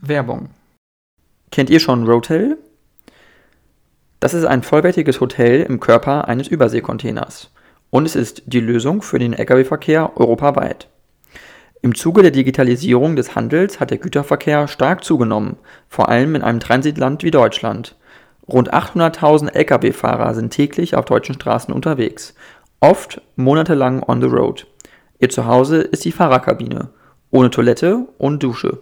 Werbung. Kennt ihr schon Rotel? Das ist ein vollwertiges Hotel im Körper eines Überseekontainers und es ist die Lösung für den Lkw-Verkehr europaweit. Im Zuge der Digitalisierung des Handels hat der Güterverkehr stark zugenommen, vor allem in einem Transitland wie Deutschland. Rund 800.000 Lkw-Fahrer sind täglich auf deutschen Straßen unterwegs, oft monatelang on the road. Ihr Zuhause ist die Fahrerkabine, ohne Toilette und Dusche.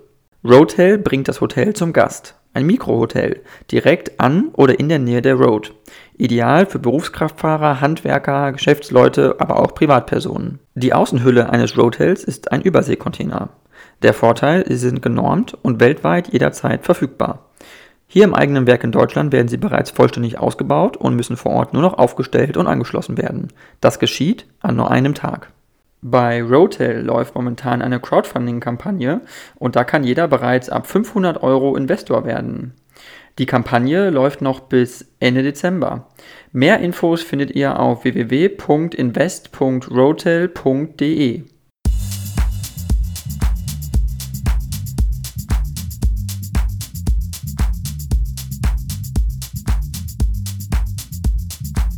Roadtail bringt das Hotel zum Gast. Ein Mikrohotel, direkt an oder in der Nähe der Road. Ideal für Berufskraftfahrer, Handwerker, Geschäftsleute, aber auch Privatpersonen. Die Außenhülle eines Roadtails ist ein Überseekontainer. Der Vorteil, sie sind genormt und weltweit jederzeit verfügbar. Hier im eigenen Werk in Deutschland werden sie bereits vollständig ausgebaut und müssen vor Ort nur noch aufgestellt und angeschlossen werden. Das geschieht an nur einem Tag. Bei Rotel läuft momentan eine Crowdfunding-Kampagne und da kann jeder bereits ab 500 Euro Investor werden. Die Kampagne läuft noch bis Ende Dezember. Mehr Infos findet ihr auf www.invest.rotel.de.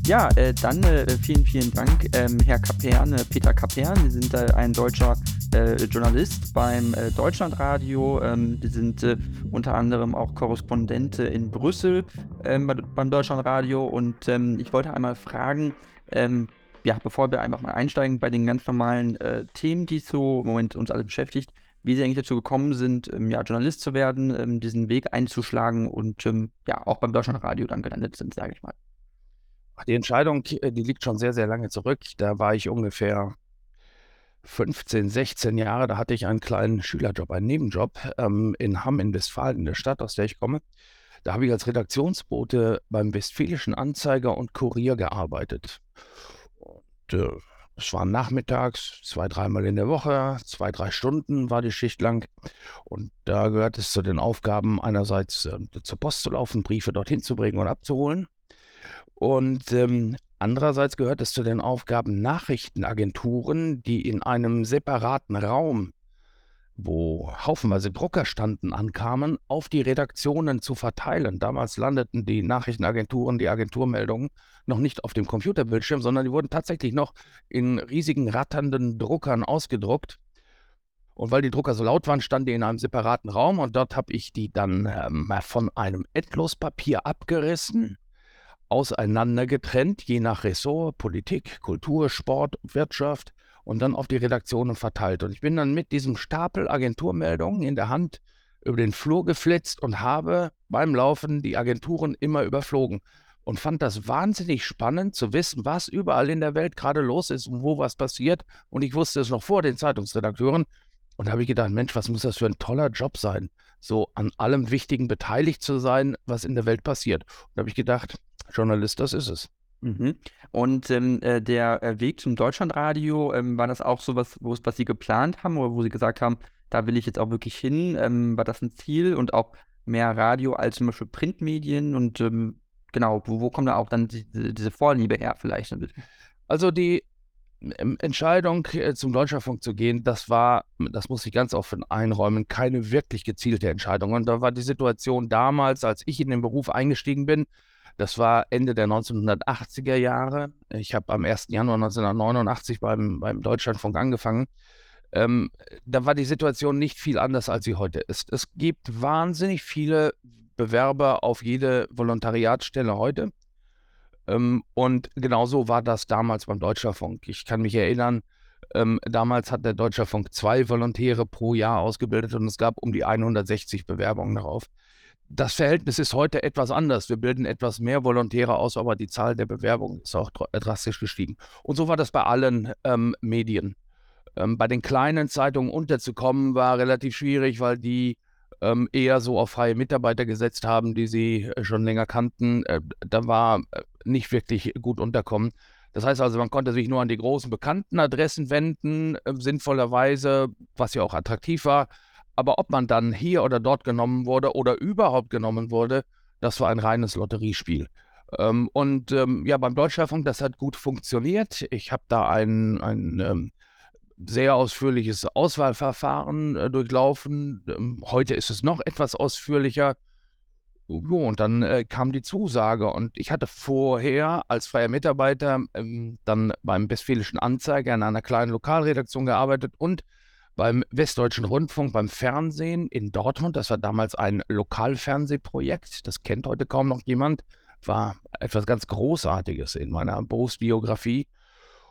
Ja, äh, dann äh, vielen, vielen Dank, ähm, Herr Kapern, äh, Peter Kapern. Sie sind äh, ein deutscher äh, Journalist beim äh, Deutschlandradio. Ähm, Sie sind unter anderem auch Korrespondent in Brüssel ähm, beim Deutschlandradio. Und ähm, ich wollte einmal fragen, ähm, ja, bevor wir einfach mal einsteigen bei den ganz normalen Themen, die so im Moment uns alle beschäftigt, wie Sie eigentlich dazu gekommen sind, ähm, ja, Journalist zu werden, ähm, diesen Weg einzuschlagen und ja, auch beim Deutschlandradio dann gelandet sind, sage ich mal. Die Entscheidung, äh, die liegt schon sehr, sehr lange zurück. Da war ich ungefähr 15, 16 Jahre. Da hatte ich einen kleinen Schülerjob, einen Nebenjob ähm, in Hamm in Westfalen, in der Stadt, aus der ich komme. Da habe ich als Redaktionsbote beim Westfälischen Anzeiger und Kurier gearbeitet. Und äh, es war nachmittags, zwei, dreimal in der Woche, zwei, drei Stunden war die Schicht lang. Und da gehört es zu den Aufgaben, einerseits äh, zur Post zu laufen, Briefe dorthin zu bringen und abzuholen. Und ähm, andererseits gehört es zu den Aufgaben Nachrichtenagenturen, die in einem separaten Raum, wo haufenweise Drucker standen, ankamen, auf die Redaktionen zu verteilen. Damals landeten die Nachrichtenagenturen, die Agenturmeldungen noch nicht auf dem Computerbildschirm, sondern die wurden tatsächlich noch in riesigen ratternden Druckern ausgedruckt. Und weil die Drucker so laut waren, standen die in einem separaten Raum und dort habe ich die dann ähm, von einem Endlospapier abgerissen auseinander getrennt, je nach Ressort, Politik, Kultur, Sport, Wirtschaft und dann auf die Redaktionen verteilt. Und ich bin dann mit diesem Stapel Agenturmeldungen in der Hand über den Flur geflitzt und habe beim Laufen die Agenturen immer überflogen und fand das wahnsinnig spannend zu wissen, was überall in der Welt gerade los ist und wo was passiert. Und ich wusste es noch vor den Zeitungsredakteuren. Und da habe ich gedacht, Mensch, was muss das für ein toller Job sein, so an allem Wichtigen beteiligt zu sein, was in der Welt passiert. Und da habe ich gedacht, Journalist, das ist es. Mhm. Und ähm, äh, der äh, Weg zum Deutschlandradio, ähm, war das auch so was, was Sie geplant haben oder wo Sie gesagt haben, da will ich jetzt auch wirklich hin? Ähm, war das ein Ziel und auch mehr Radio als zum Beispiel Printmedien? Und ähm, genau, wo, wo kommt da auch dann die, diese Vorliebe her vielleicht? Also die ähm, Entscheidung, äh, zum Deutschlandfunk zu gehen, das war, das muss ich ganz offen einräumen, keine wirklich gezielte Entscheidung. Und da war die Situation damals, als ich in den Beruf eingestiegen bin, das war Ende der 1980er Jahre. Ich habe am 1. Januar 1989 beim, beim Deutschlandfunk angefangen. Ähm, da war die Situation nicht viel anders, als sie heute ist. Es gibt wahnsinnig viele Bewerber auf jede Volontariatsstelle heute. Ähm, und genauso war das damals beim Deutschlandfunk. Ich kann mich erinnern, ähm, damals hat der Deutschlandfunk zwei Volontäre pro Jahr ausgebildet und es gab um die 160 Bewerbungen darauf. Das Verhältnis ist heute etwas anders. Wir bilden etwas mehr Volontäre aus, aber die Zahl der Bewerbungen ist auch drastisch gestiegen. Und so war das bei allen ähm, Medien. Ähm, bei den kleinen Zeitungen unterzukommen war relativ schwierig, weil die ähm, eher so auf freie Mitarbeiter gesetzt haben, die sie äh, schon länger kannten. Äh, da war äh, nicht wirklich gut unterkommen. Das heißt also, man konnte sich nur an die großen bekannten Adressen wenden, äh, sinnvollerweise, was ja auch attraktiv war. Aber ob man dann hier oder dort genommen wurde oder überhaupt genommen wurde, das war ein reines Lotteriespiel. Ähm, und ähm, ja, beim Deutschlandfunk, das hat gut funktioniert. Ich habe da ein, ein ähm, sehr ausführliches Auswahlverfahren äh, durchlaufen. Ähm, heute ist es noch etwas ausführlicher. Jo, und dann äh, kam die Zusage und ich hatte vorher als freier Mitarbeiter ähm, dann beim Westfälischen Anzeiger in einer kleinen Lokalredaktion gearbeitet und beim Westdeutschen Rundfunk, beim Fernsehen in Dortmund. Das war damals ein Lokalfernsehprojekt. Das kennt heute kaum noch jemand. War etwas ganz Großartiges in meiner Berufsbiografie.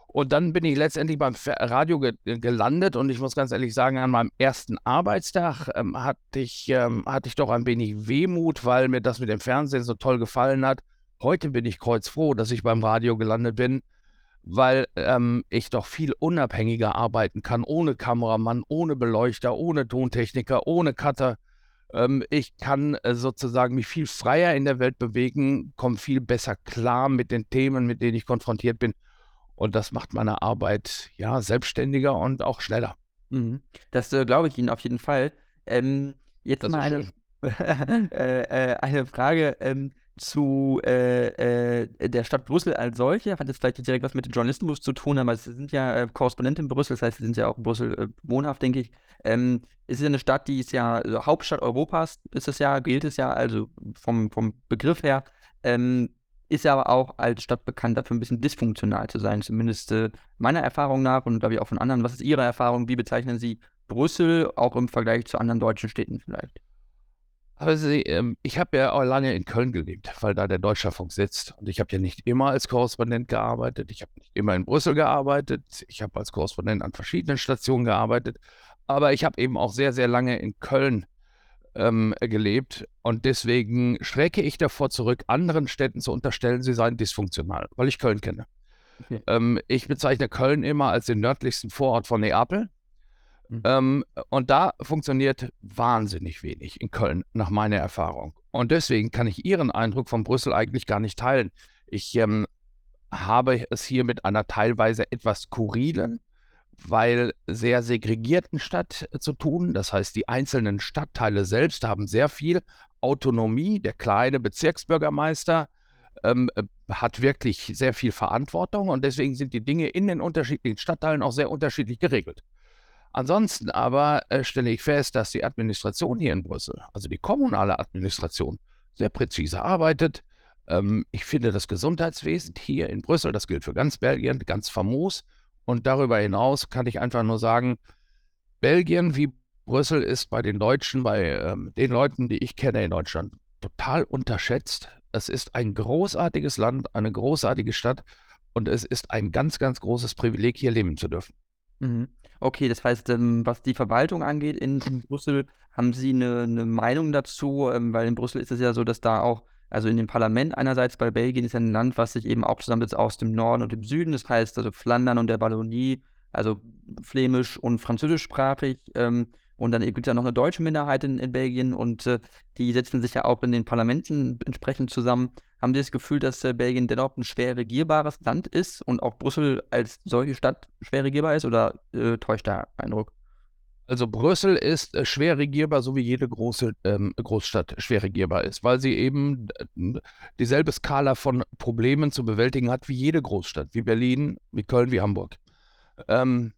Und dann bin ich letztendlich beim Radio ge gelandet und ich muss ganz ehrlich sagen, an meinem ersten Arbeitstag ähm, hatte, ich, ähm, hatte ich doch ein wenig Wehmut, weil mir das mit dem Fernsehen so toll gefallen hat. Heute bin ich kreuzfroh, dass ich beim Radio gelandet bin, weil ähm, ich doch viel unabhängiger arbeiten kann, ohne Kameramann, ohne Beleuchter, ohne Tontechniker, ohne Cutter. Ähm, ich kann äh, sozusagen mich viel freier in der Welt bewegen, komme viel besser klar mit den Themen, mit denen ich konfrontiert bin und das macht meine Arbeit ja selbstständiger und auch schneller. Mhm. Das äh, glaube ich Ihnen auf jeden Fall. Ähm, jetzt das mal eine, äh, äh, eine Frage ähm, zu äh, äh, der Stadt Brüssel als solche. Hat jetzt vielleicht direkt was mit dem Journalismus zu tun, aber Sie sind ja äh, Korrespondent in Brüssel, das heißt, Sie sind ja auch in Brüssel wohnhaft, denke ich. Ähm, es ist ja eine Stadt, die ist ja also Hauptstadt Europas, ist es ja, gilt es ja, also vom, vom Begriff her. Ähm, ist aber auch als Stadt bekannt dafür, ein bisschen dysfunktional zu sein, zumindest äh, meiner Erfahrung nach und glaube ich auch von anderen. Was ist Ihre Erfahrung? Wie bezeichnen Sie Brüssel auch im Vergleich zu anderen deutschen Städten vielleicht? Aber Sie, ähm, ich habe ja auch lange in Köln gelebt, weil da der Deutschlandfunk sitzt. Und ich habe ja nicht immer als Korrespondent gearbeitet. Ich habe nicht immer in Brüssel gearbeitet. Ich habe als Korrespondent an verschiedenen Stationen gearbeitet. Aber ich habe eben auch sehr, sehr lange in Köln ähm, gelebt. Und deswegen schrecke ich davor zurück, anderen Städten zu unterstellen, sie seien dysfunktional, weil ich Köln kenne. Okay. Ähm, ich bezeichne Köln immer als den nördlichsten Vorort von Neapel. Mhm. Ähm, und da funktioniert wahnsinnig wenig in Köln, nach meiner Erfahrung. Und deswegen kann ich Ihren Eindruck von Brüssel eigentlich gar nicht teilen. Ich ähm, habe es hier mit einer teilweise etwas skurrilen weil sehr segregierten Stadt äh, zu tun. Das heißt, die einzelnen Stadtteile selbst haben sehr viel Autonomie. Der kleine Bezirksbürgermeister ähm, äh, hat wirklich sehr viel Verantwortung und deswegen sind die Dinge in den unterschiedlichen Stadtteilen auch sehr unterschiedlich geregelt. Ansonsten aber äh, stelle ich fest, dass die Administration hier in Brüssel, also die kommunale Administration, sehr präzise arbeitet. Ähm, ich finde das Gesundheitswesen hier in Brüssel, das gilt für ganz Belgien, ganz famos. Und darüber hinaus kann ich einfach nur sagen, Belgien wie Brüssel ist bei den Deutschen, bei ähm, den Leuten, die ich kenne in Deutschland, total unterschätzt. Es ist ein großartiges Land, eine großartige Stadt und es ist ein ganz, ganz großes Privileg, hier leben zu dürfen. Mhm. Okay, das heißt, ähm, was die Verwaltung angeht in, Brüssel, haben Sie eine, eine Meinung dazu? Ähm, weil in Brüssel ist es ja so, dass da auch also in dem Parlament einerseits, weil Belgien ist ja ein Land, was sich eben auch zusammensetzt aus dem Norden und dem Süden, das heißt also Flandern und der Wallonie, also flämisch und französischsprachig. Ähm, und dann gibt es ja noch eine deutsche Minderheit in, in Belgien und äh, die setzen sich ja auch in den Parlamenten entsprechend zusammen. Haben Sie das Gefühl, dass äh, Belgien dennoch ein schwer regierbares Land ist und auch Brüssel als solche Stadt schwer regierbar ist oder äh, täuscht der Eindruck? Also Brüssel ist äh, schwer regierbar, so wie jede große ähm, Großstadt schwer regierbar ist, weil sie eben äh, dieselbe Skala von Problemen zu bewältigen hat wie jede Großstadt, wie Berlin, wie Köln, wie Hamburg. Ähm,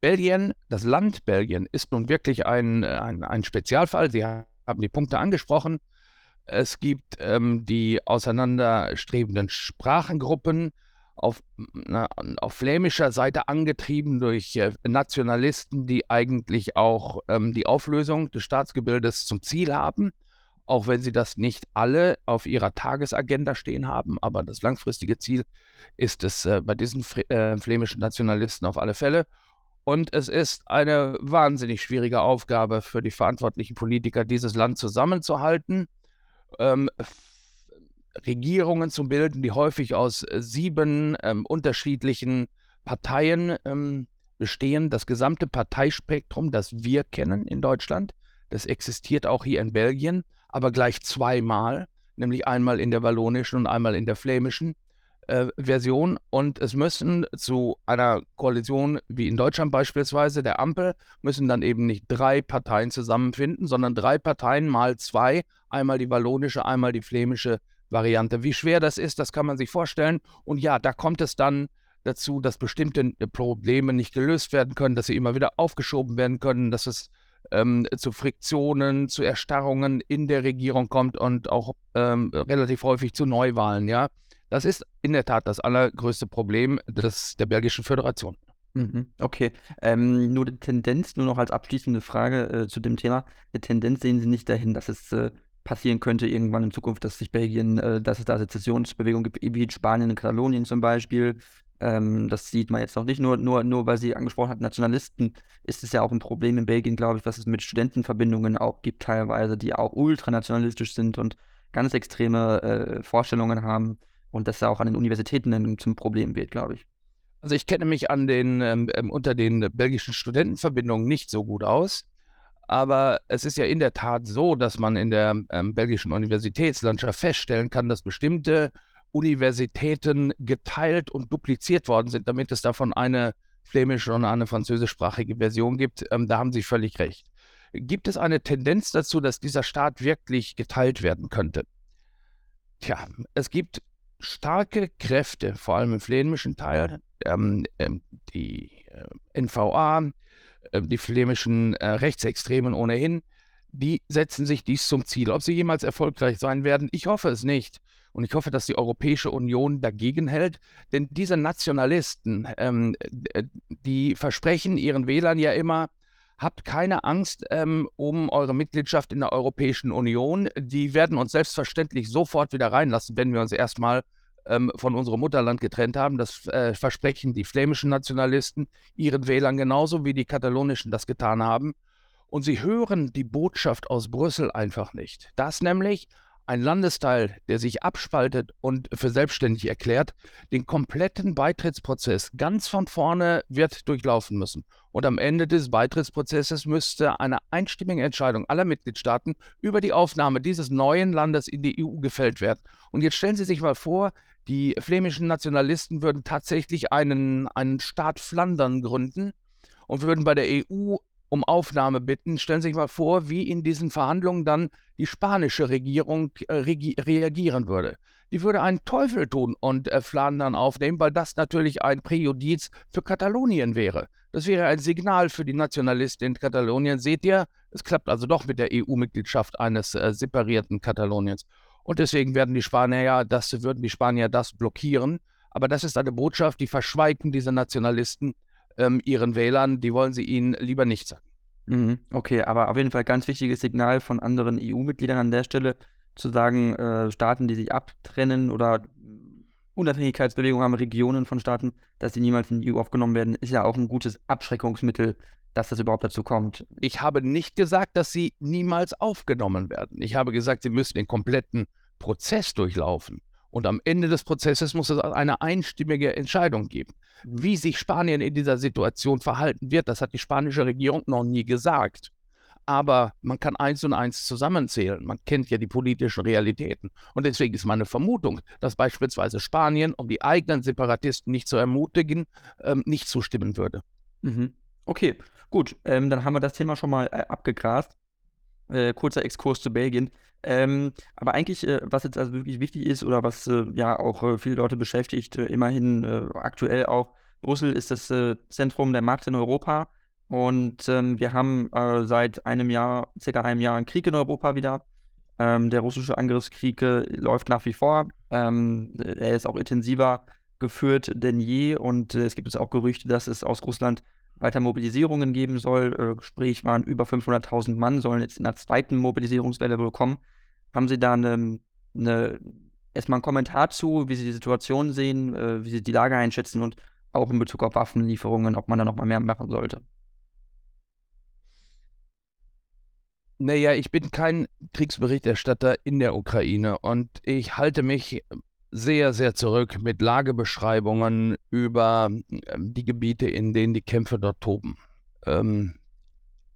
Belgien, das Land Belgien, ist nun wirklich ein, ein, ein Spezialfall. Sie haben die Punkte angesprochen. Es gibt ähm, die auseinanderstrebenden Sprachengruppen, auf, na, auf flämischer Seite angetrieben durch äh, Nationalisten, die eigentlich auch ähm, die Auflösung des Staatsgebildes zum Ziel haben, auch wenn sie das nicht alle auf ihrer Tagesagenda stehen haben. Aber das langfristige Ziel ist es äh, bei diesen äh, flämischen Nationalisten auf alle Fälle. Und es ist eine wahnsinnig schwierige Aufgabe für die verantwortlichen Politiker, dieses Land zusammenzuhalten. Ähm, Regierungen zu bilden, die häufig aus äh, sieben ähm, unterschiedlichen Parteien ähm, bestehen. Das gesamte Parteispektrum, das wir kennen in Deutschland, das existiert auch hier in Belgien, aber gleich zweimal, nämlich einmal in der wallonischen und einmal in der flämischen äh, Version. Und es müssen zu einer Koalition wie in Deutschland beispielsweise, der Ampel, müssen dann eben nicht drei Parteien zusammenfinden, sondern drei Parteien mal zwei, einmal die wallonische, einmal die flämische Variante. Wie schwer das ist, das kann man sich vorstellen. Und ja, da kommt es dann dazu, dass bestimmte Probleme nicht gelöst werden können, dass sie immer wieder aufgeschoben werden können, dass es ähm, zu Friktionen, zu Erstarrungen in der Regierung kommt und auch ähm, relativ häufig zu Neuwahlen. Ja, das ist in der Tat das allergrößte Problem des, der belgischen Föderation. Mhm, okay. Ähm, nur die Tendenz, nur noch als abschließende Frage äh, zu dem Thema. Die Tendenz sehen Sie nicht dahin, dass es äh, passieren könnte irgendwann in Zukunft, dass sich Belgien, äh, dass es da Sezessionsbewegungen gibt, wie in Spanien, in Katalonien zum Beispiel. Ähm, das sieht man jetzt noch nicht, nur, nur, nur weil Sie angesprochen hat, Nationalisten, ist es ja auch ein Problem in Belgien, glaube ich, was es mit Studentenverbindungen auch gibt teilweise, die auch ultranationalistisch sind und ganz extreme äh, Vorstellungen haben und das ja auch an den Universitäten zum Problem wird, glaube ich. Also ich kenne mich an den, ähm, ähm, unter den belgischen Studentenverbindungen nicht so gut aus. Aber es ist ja in der Tat so, dass man in der ähm, belgischen Universitätslandschaft feststellen kann, dass bestimmte Universitäten geteilt und dupliziert worden sind, damit es davon eine flämische und eine französischsprachige Version gibt. Ähm, da haben Sie völlig recht. Gibt es eine Tendenz dazu, dass dieser Staat wirklich geteilt werden könnte? Tja, es gibt starke Kräfte, vor allem im flämischen Teil, ähm, ähm, die äh, NVA, äh, die flämischen äh, Rechtsextremen ohnehin, die setzen sich dies zum Ziel. Ob sie jemals erfolgreich sein werden, ich hoffe es nicht. Und ich hoffe, dass die Europäische Union dagegen hält, denn diese Nationalisten, ähm, die versprechen ihren Wählern ja immer, habt keine Angst ähm, um eure Mitgliedschaft in der Europäischen Union. Die werden uns selbstverständlich sofort wieder reinlassen, wenn wir uns erstmal ähm, von unserem Mutterland getrennt haben. Das äh, versprechen die flämischen Nationalisten ihren Wählern genauso wie die katalonischen das getan haben. Und sie hören die Botschaft aus Brüssel einfach nicht. Das nämlich ein Landesteil, der sich abspaltet und für selbstständig erklärt, den kompletten Beitrittsprozess ganz von vorne wird durchlaufen müssen. Und am Ende des Beitrittsprozesses müsste eine einstimmige Entscheidung aller Mitgliedstaaten über die Aufnahme dieses neuen Landes in die EU gefällt werden. Und jetzt stellen Sie sich mal vor, die flämischen Nationalisten würden tatsächlich einen, einen Staat Flandern gründen und würden bei der EU um Aufnahme bitten. Stellen Sie sich mal vor, wie in diesen Verhandlungen dann die spanische Regierung äh, reagieren würde. Die würde einen Teufel tun und äh, Flandern aufnehmen, weil das natürlich ein Präjudiz für Katalonien wäre. Das wäre ein Signal für die Nationalisten in Katalonien. Seht ihr, es klappt also doch mit der EU-Mitgliedschaft eines äh, separierten Kataloniens. Und deswegen werden die Spanier das würden die Spanier das blockieren. Aber das ist eine Botschaft, die verschweigen diese Nationalisten ähm, ihren Wählern, die wollen sie ihnen lieber nicht sagen. Mhm, okay, aber auf jeden Fall ganz wichtiges Signal von anderen EU-Mitgliedern an der Stelle, zu sagen, äh, Staaten, die sich abtrennen oder Unabhängigkeitsbewegungen haben, Regionen von Staaten, dass sie niemals in die EU aufgenommen werden, ist ja auch ein gutes Abschreckungsmittel, dass das überhaupt dazu kommt. Ich habe nicht gesagt, dass sie niemals aufgenommen werden. Ich habe gesagt, sie müssen den kompletten Prozess durchlaufen. Und am Ende des Prozesses muss es eine einstimmige Entscheidung geben. Wie sich Spanien in dieser Situation verhalten wird, das hat die spanische Regierung noch nie gesagt. Aber man kann eins und eins zusammenzählen. Man kennt ja die politischen Realitäten. Und deswegen ist meine Vermutung, dass beispielsweise Spanien, um die eigenen Separatisten nicht zu ermutigen, ähm, nicht zustimmen würde. Mhm. Okay, gut. Ähm, dann haben wir das Thema schon mal äh, abgegrast. Äh, kurzer Exkurs zu Belgien. Ähm, aber eigentlich, äh, was jetzt also wirklich wichtig ist oder was äh, ja auch äh, viele Leute beschäftigt, äh, immerhin aktuell auch, Brüssel ist das Zentrum der Macht in Europa. Und ähm, wir haben seit einem Jahr, circa einem Jahr, einen Krieg in Europa wieder. Ähm, der russische Angriffskrieg läuft nach wie vor. Ähm, er ist auch intensiver geführt denn je. Und es gibt jetzt auch Gerüchte, dass es aus Russland weiter Mobilisierungen geben soll. Äh, Gespräch waren über 500.000 Mann, sollen jetzt in der zweiten Mobilisierungswelle wohl kommen. Haben Sie da eine, eine, erstmal einen Kommentar zu, wie Sie die Situation sehen, äh, wie Sie die Lage einschätzen und auch in Bezug auf Waffenlieferungen, ob man da noch mal mehr machen sollte? Naja, ich bin kein Kriegsberichterstatter in der Ukraine und ich halte mich sehr, sehr zurück mit Lagebeschreibungen über ähm, die Gebiete, in denen die Kämpfe dort toben. Ähm,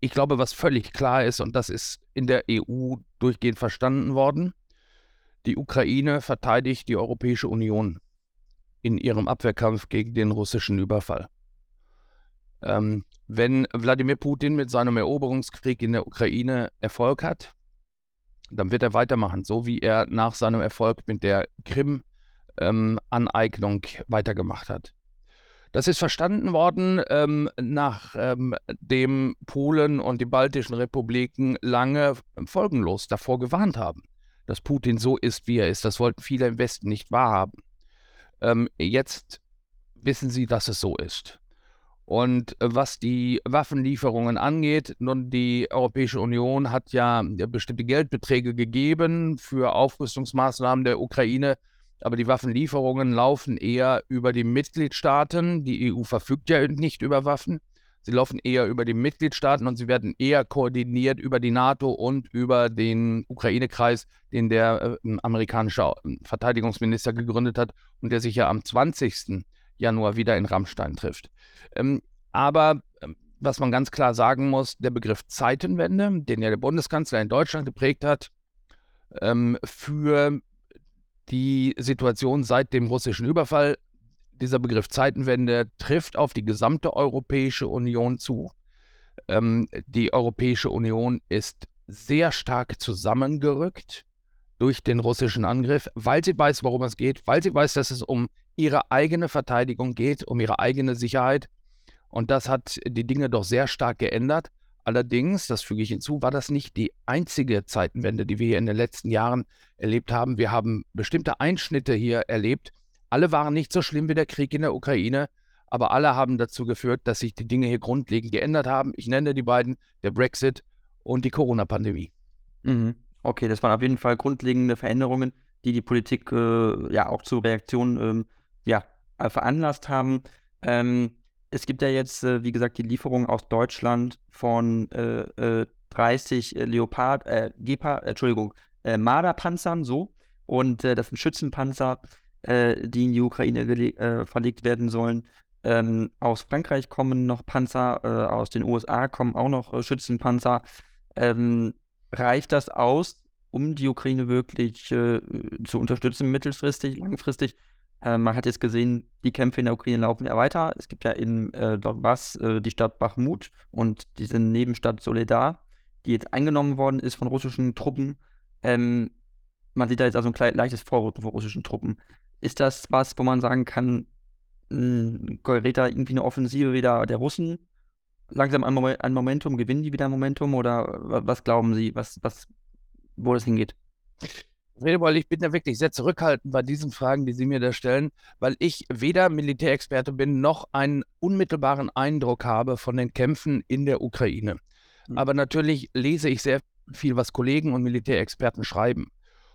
ich glaube, was völlig klar ist, und das ist in der EU durchgehend verstanden worden, die Ukraine verteidigt die Europäische Union in ihrem Abwehrkampf gegen den russischen Überfall. Ähm, wenn Wladimir Putin mit seinem Eroberungskrieg in der Ukraine Erfolg hat, dann wird er weitermachen, so wie er nach seinem Erfolg mit der Krim ähm, Aneignung weitergemacht hat. Das ist verstanden worden, ähm, nachdem ähm, Polen und die baltischen Republiken lange folgenlos davor gewarnt haben, dass Putin so ist, wie er ist. Das wollten viele im Westen nicht wahrhaben. Ähm, jetzt wissen sie, dass es so ist. Und äh, was die Waffenlieferungen angeht, nun die Europäische Union hat ja bestimmte Geldbeträge gegeben für Aufrüstungsmaßnahmen der Ukraine, aber die Waffenlieferungen laufen eher über die Mitgliedstaaten. Die EU verfügt ja nicht über Waffen. Sie laufen eher über die Mitgliedstaaten und sie werden eher koordiniert über die NATO und über den Ukraine-Kreis, den der äh, amerikanische Verteidigungsminister gegründet hat und der sich ja am 20. Januar wieder in Rammstein trifft. Ähm, aber ähm, was man ganz klar sagen muss, der Begriff Zeitenwende, den ja der Bundeskanzler in Deutschland geprägt hat, ähm, für die Situation seit dem russischen Überfall, dieser Begriff Zeitenwende trifft auf die gesamte Europäische Union zu. die Europäische Union ist sehr stark zusammengerückt durch den russischen Angriff, weil sie weiß, worum es geht, weil sie weiß, dass es um ihre eigene Verteidigung geht, um ihre eigene Sicherheit. Und das hat die Dinge doch sehr stark geändert. Allerdings, das füge ich hinzu, war das nicht die einzige Zeitenwende, die wir hier in den letzten Jahren erlebt haben. Wir haben bestimmte Einschnitte hier erlebt. Alle waren nicht so schlimm wie der Krieg in der Ukraine, aber alle haben dazu geführt, dass sich die Dinge hier grundlegend geändert haben. Ich nenne die beiden, der Brexit und die Corona-Pandemie. Mhm. Okay, das waren auf jeden Fall grundlegende Veränderungen, die die Politik äh, ja auch zur Reaktion ähm, ja, veranlasst haben. Ähm, es gibt ja jetzt, äh, wie gesagt, die Lieferung aus Deutschland von äh, 30 äh, äh, Leopard, äh, Gepard, Entschuldigung, äh, Marder-Panzern, so. Und das sind Schützenpanzer, die in die Ukraine verlegt werden sollen. Ähm, aus Frankreich kommen noch Panzer, aus den USA kommen auch noch Schützenpanzer. Ähm, reicht das aus, um die Ukraine wirklich zu unterstützen, mittelfristig, langfristig? Äh, man hat jetzt gesehen, die Kämpfe in der Ukraine laufen ja weiter. Es gibt ja in äh, Donbass äh, die Stadt Bachmut und diese Nebenstadt Soledar, die jetzt eingenommen worden ist von russischen Truppen. Ähm, man sieht da jetzt also ein leichtes Vorrücken von russischen Truppen. Ist das was, wo man sagen kann, gerät da irgendwie eine Offensive wieder der Russen langsam an, Moment, an Momentum, gewinnen die wieder Momentum oder was glauben Sie, was, was, wo das hingeht? Redeball, ich bin da wirklich sehr zurückhaltend bei diesen Fragen, die Sie mir da stellen, weil ich weder Militärexperte bin, noch einen unmittelbaren Eindruck habe von den Kämpfen in der Ukraine. Mhm. Aber natürlich lese ich sehr viel, was Kollegen und Militärexperten schreiben.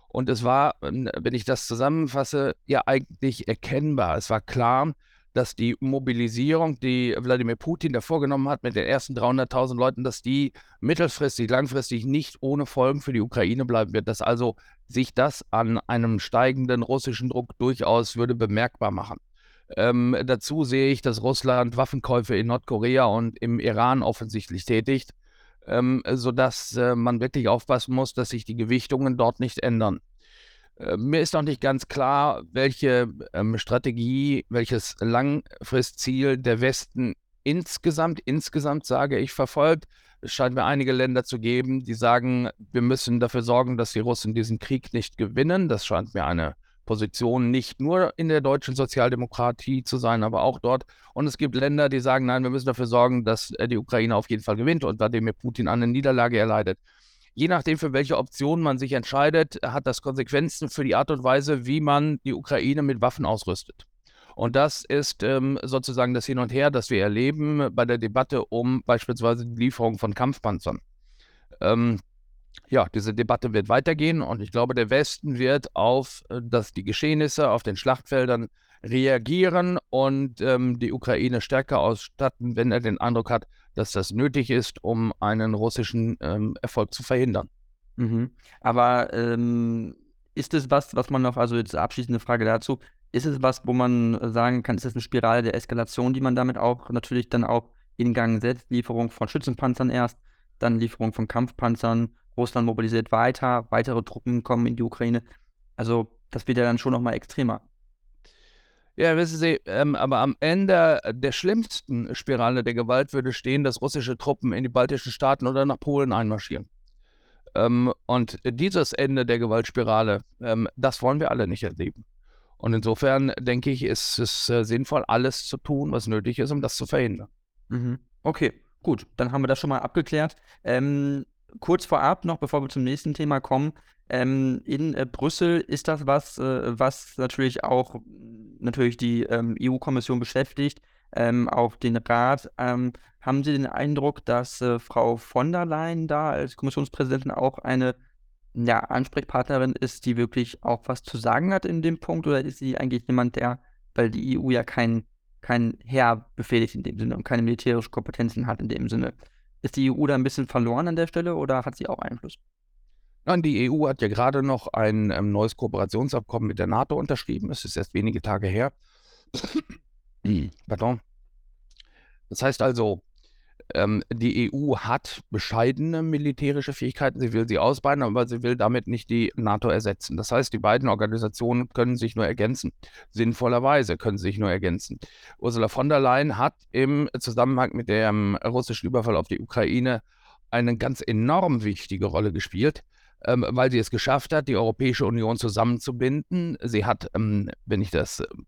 Und es war, wenn ich das zusammenfasse, ja eigentlich erkennbar. Es war klar, dass die Mobilisierung, die Wladimir Putin da vorgenommen hat mit den ersten 300.000 Leuten, dass die mittelfristig, langfristig nicht ohne Folgen für die Ukraine bleiben wird. Dass also sich das an einem steigenden russischen Druck durchaus würde bemerkbar machen. Ähm, dazu sehe ich, dass Russland Waffenkäufe in Nordkorea und im Iran offensichtlich tätigt, ähm, sodass äh, man wirklich aufpassen muss, dass sich die Gewichtungen dort nicht ändern. Äh, mir ist noch nicht ganz klar, welche ähm, Strategie, welches Langfristziel der Westen insgesamt, insgesamt sage ich, verfolgt. Es scheint mir einige Länder zu geben, die sagen, wir müssen dafür sorgen, dass die Russen diesen Krieg nicht gewinnen. Das scheint mir eine Position nicht nur in der deutschen Sozialdemokratie zu sein, aber auch dort. Und es gibt Länder, die sagen, nein, wir müssen dafür sorgen, dass äh, die Ukraine auf jeden Fall gewinnt und Wladimir Putin eine Niederlage erleidet je nachdem, für welche Option man sich entscheidet, hat das Konsequenzen für die Art und Weise, wie man die Ukraine mit Waffen ausrüstet. Und das ist ähm, sozusagen das Hin und Her, das wir erleben bei der Debatte um beispielsweise die Lieferung von Kampfpanzern. Ähm, ja, diese Debatte wird weitergehen und ich glaube, der Westen wird auf äh, das, die Geschehnisse auf den Schlachtfeldern reagieren und ähm, die Ukraine stärker ausstatten, wenn er den Eindruck hat, dass das nötig ist, um einen russischen ähm, Erfolg zu verhindern. Mhm. Aber ähm, ist es was, was man noch, also jetzt abschließende Frage dazu, ist es was, wo man sagen kann, ist das eine Spirale der Eskalation, die man damit auch natürlich dann auch in Gang setzt? Lieferung von Schützenpanzern erst, dann Lieferung von Kampfpanzern, Russland mobilisiert weiter, weitere Truppen kommen in die Ukraine. Also das wird ja dann schon nochmal extremer. Ja, wissen Sie, ähm, aber am Ende der schlimmsten Spirale der Gewalt würde stehen, dass russische Truppen in die baltischen Staaten oder nach Polen einmarschieren. Ähm, und dieses Ende der Gewaltspirale, ähm, das wollen wir alle nicht erleben. Und insofern denke ich, ist es äh, sinnvoll, alles zu tun, was nötig ist, um das zu verhindern. Mhm. Okay, gut, dann haben wir das schon mal abgeklärt. Ähm, kurz vorab noch, bevor wir zum nächsten Thema kommen. Ähm, in äh, Brüssel ist das was, äh, was natürlich auch natürlich die ähm, EU-Kommission beschäftigt, ähm, auch den Rat. Ähm, haben Sie den Eindruck, dass äh, Frau von der Leyen da als Kommissionspräsidentin auch eine ja, Ansprechpartnerin ist, die wirklich auch was zu sagen hat in dem Punkt? Oder ist sie eigentlich jemand, der, weil die EU ja kein, kein Heer befehligt in dem Sinne und keine militärischen Kompetenzen hat in dem Sinne? Ist die EU da ein bisschen verloren an der Stelle oder hat sie auch Einfluss? Nein, die EU hat ja gerade noch ein ähm, neues Kooperationsabkommen mit der NATO unterschrieben. Es ist erst wenige Tage her. Pardon. Das heißt also, ähm, die EU hat bescheidene militärische Fähigkeiten, sie will sie ausbauen, aber sie will damit nicht die NATO ersetzen. Das heißt, die beiden Organisationen können sich nur ergänzen. Sinnvollerweise können sie sich nur ergänzen. Ursula von der Leyen hat im Zusammenhang mit dem russischen Überfall auf die Ukraine eine ganz enorm wichtige Rolle gespielt ähm, weil sie es geschafft hat, die Europäische Union zusammenzubinden. Sie hat, ähm, wenn ich das ähm,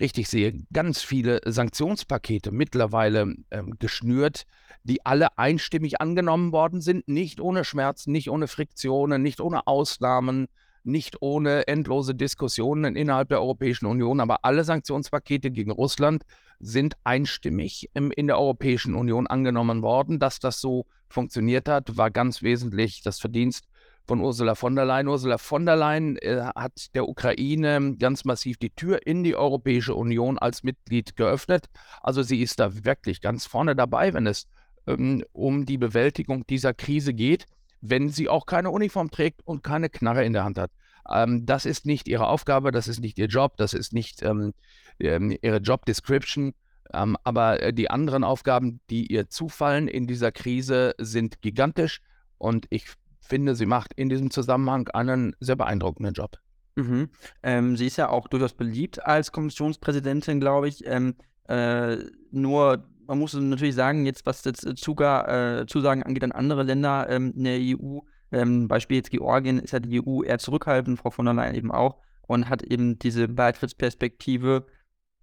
richtig sehe, ganz viele Sanktionspakete mittlerweile ähm, geschnürt, die alle einstimmig angenommen worden sind, nicht ohne Schmerzen, nicht ohne Friktionen, nicht ohne Ausnahmen, nicht ohne endlose Diskussionen innerhalb der Europäischen Union, aber alle Sanktionspakete gegen Russland sind einstimmig in der Europäischen Union angenommen worden. Dass das so funktioniert hat, war ganz wesentlich das Verdienst von Ursula von der Leyen. Ursula von der Leyen äh, hat der Ukraine ganz massiv die Tür in die Europäische Union als Mitglied geöffnet. Also sie ist da wirklich ganz vorne dabei, wenn es ähm, um die Bewältigung dieser Krise geht, wenn sie auch keine Uniform trägt und keine Knarre in der Hand hat. Ähm, das ist nicht ihre Aufgabe, das ist nicht ihr Job, das ist nicht ähm, ähm ihre Job Description. Ähm, aber äh, die anderen Aufgaben, die ihr zufallen in dieser Krise, sind gigantisch. Und ich finde, sie macht in diesem Zusammenhang einen sehr beeindruckenden Job. Mhm. Ähm, sie ist ja auch durchaus beliebt als Kommissionspräsidentin, glaube ich. Ähm, äh, nur, man muss natürlich sagen, jetzt was jetzt Zuga, äh, Zusagen angeht an andere Länder ähm, in der EU, ähm, Beispiel jetzt Georgien, ist ja die EU eher zurückhaltend, Frau von der Leyen eben auch, und hat eben diese Beitrittsperspektive,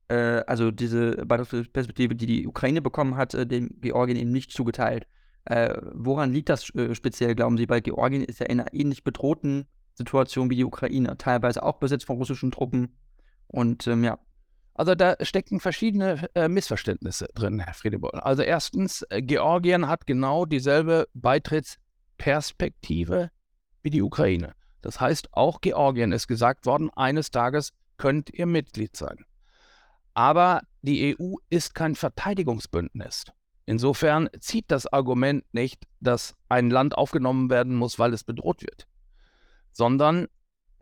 äh, also diese Beitrittsperspektive, die die Ukraine bekommen hat, äh, dem Georgien eben nicht zugeteilt. Äh, woran liegt das äh, speziell, glauben Sie? Weil Georgien ist ja in einer ähnlich bedrohten Situation wie die Ukraine, teilweise auch besetzt von russischen Truppen. Und ähm, ja. Also da stecken verschiedene äh, Missverständnisse drin, Herr Friedebold. Also erstens, äh, Georgien hat genau dieselbe Beitrittsperspektive wie die Ukraine. Das heißt, auch Georgien ist gesagt worden, eines Tages könnt ihr Mitglied sein. Aber die EU ist kein Verteidigungsbündnis. Insofern zieht das Argument nicht, dass ein Land aufgenommen werden muss, weil es bedroht wird, sondern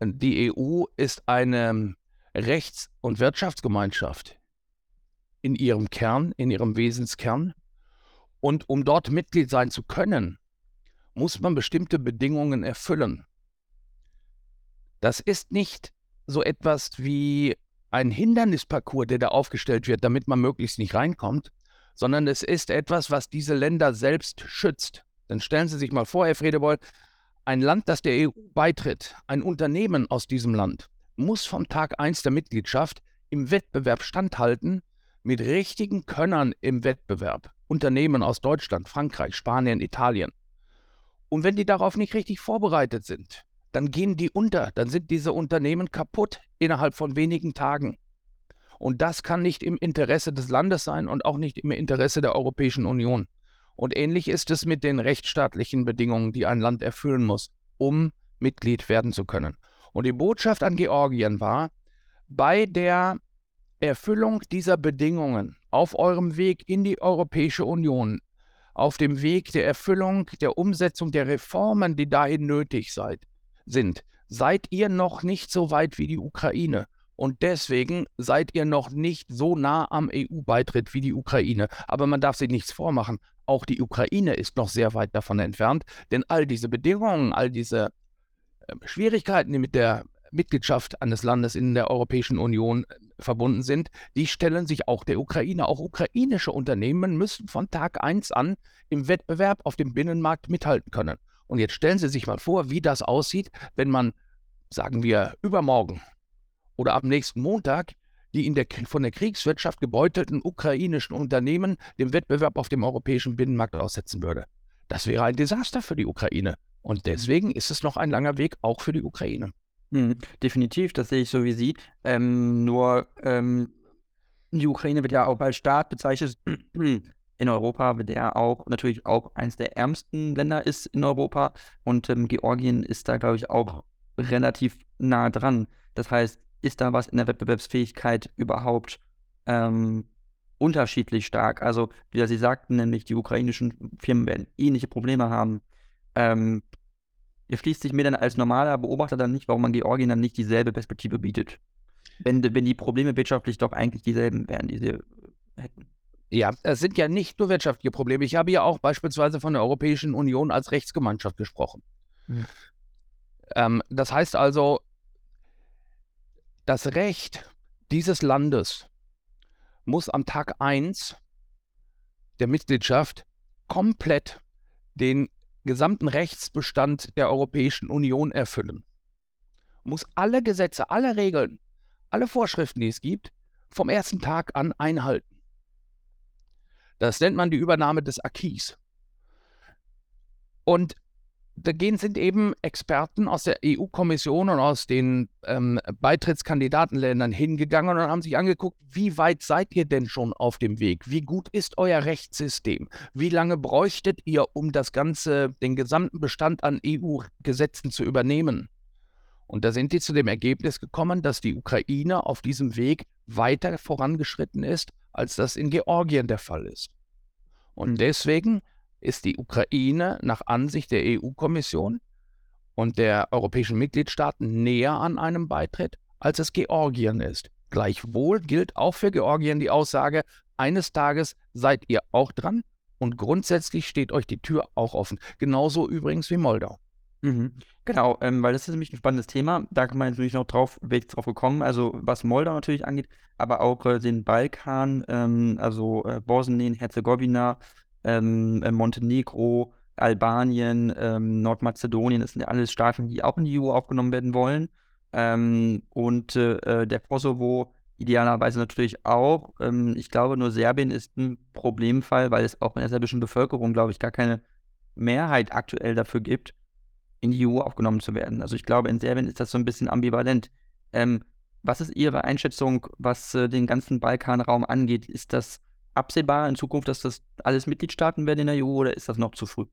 die EU ist eine Rechts- und Wirtschaftsgemeinschaft in ihrem Kern, in ihrem Wesenskern. Und um dort Mitglied sein zu können, muss man bestimmte Bedingungen erfüllen. Das ist nicht so etwas wie ein Hindernisparcours, der da aufgestellt wird, damit man möglichst nicht reinkommt, sondern es ist etwas, was diese Länder selbst schützt. Dann stellen Sie sich mal vor, Herr Fredewold, ein Land, das der EU beitritt, ein Unternehmen aus diesem Land, muss vom Tag 1 der Mitgliedschaft im Wettbewerb standhalten mit richtigen Könnern im Wettbewerb. Unternehmen aus Deutschland, Frankreich, Spanien, Italien. Und wenn die darauf nicht richtig vorbereitet sind, dann gehen die unter, dann sind diese Unternehmen kaputt innerhalb von wenigen Tagen. Und das kann nicht im Interesse des Landes sein und auch nicht im Interesse der Europäischen Union. Und ähnlich ist es mit den rechtsstaatlichen Bedingungen, die ein Land erfüllen muss, um Mitglied werden zu können. Und die Botschaft an Georgien war, bei der Erfüllung dieser Bedingungen auf eurem Weg in die Europäische Union, auf dem Weg der Erfüllung, der Umsetzung der Reformen, die dahin nötig seid, sind, seid ihr noch nicht so weit wie die Ukraine. Und deswegen seid ihr noch nicht so nah am EU-Beitritt wie die Ukraine. Aber man darf sich nichts vormachen. Auch die Ukraine ist noch sehr weit davon entfernt. Denn all diese Bedingungen, all diese äh, Schwierigkeiten, die mit der Mitgliedschaft eines Landes in der Europäischen Union äh, verbunden sind, die stellen sich auch der Ukraine. Auch ukrainische Unternehmen müssen von Tag 1 an im Wettbewerb auf dem Binnenmarkt mithalten können. Und jetzt stellen Sie sich mal vor, wie das aussieht, wenn man, sagen wir, übermorgen oder am nächsten Montag die in der, von der Kriegswirtschaft gebeutelten ukrainischen Unternehmen dem Wettbewerb auf dem europäischen Binnenmarkt aussetzen würde. Das wäre ein Desaster für die Ukraine. Und deswegen ist es noch ein langer Weg auch für die Ukraine. Mhm, definitiv, das sehe ich so wie Sie. Ähm, nur ähm, die Ukraine wird ja auch als Staat bezeichnet in Europa, der auch natürlich auch eines der ärmsten Länder ist in Europa. Und ähm, Georgien ist da, glaube ich, auch relativ nah dran. Das heißt, ist da was in der Wettbewerbsfähigkeit überhaupt ähm, unterschiedlich stark? Also, wie Sie sagten, nämlich die ukrainischen Firmen werden ähnliche Probleme haben. Ähm, schließt sich mir dann als normaler Beobachter dann nicht, warum man Georgien dann nicht dieselbe Perspektive bietet. Wenn, wenn die Probleme wirtschaftlich doch eigentlich dieselben wären, die sie hätten. Ja, es sind ja nicht nur wirtschaftliche Probleme. Ich habe ja auch beispielsweise von der Europäischen Union als Rechtsgemeinschaft gesprochen. Mhm. Ähm, das heißt also, das Recht dieses Landes muss am Tag 1 der Mitgliedschaft komplett den gesamten Rechtsbestand der Europäischen Union erfüllen. Muss alle Gesetze, alle Regeln, alle Vorschriften, die es gibt, vom ersten Tag an einhalten. Das nennt man die Übernahme des Acquis. Und dagegen sind eben Experten aus der EU-Kommission und aus den ähm, Beitrittskandidatenländern hingegangen und haben sich angeguckt, wie weit seid ihr denn schon auf dem Weg? Wie gut ist euer Rechtssystem? Wie lange bräuchtet ihr, um das ganze, den gesamten Bestand an EU-Gesetzen zu übernehmen? Und da sind die zu dem Ergebnis gekommen, dass die Ukraine auf diesem Weg weiter vorangeschritten ist, als das in Georgien der Fall ist. Und deswegen ist die Ukraine nach Ansicht der EU-Kommission und der europäischen Mitgliedstaaten näher an einem Beitritt, als es Georgien ist. Gleichwohl gilt auch für Georgien die Aussage, eines Tages seid ihr auch dran und grundsätzlich steht euch die Tür auch offen. Genauso übrigens wie Moldau. Mhm. Genau, ähm, weil das ist nämlich ein spannendes Thema. Da kann man natürlich noch drauf, wäre drauf gekommen, also was Moldau natürlich angeht, aber auch äh, den Balkan, ähm, also äh, Bosnien, Herzegowina, ähm, äh, Montenegro, Albanien, ähm, Nordmazedonien, das sind ja alles Staaten, die auch in die EU aufgenommen werden wollen. Ähm, und äh, äh, der Kosovo idealerweise natürlich auch. Ähm, ich glaube, nur Serbien ist ein Problemfall, weil es auch in der serbischen Bevölkerung, glaube ich, gar keine Mehrheit aktuell dafür gibt, in die EU aufgenommen zu werden. Also ich glaube, in Serbien ist das so ein bisschen ambivalent. Ähm, was ist Ihre Einschätzung, was äh, den ganzen Balkanraum angeht? Ist das absehbar in Zukunft, dass das alles Mitgliedstaaten werden in der EU oder ist das noch zu früh?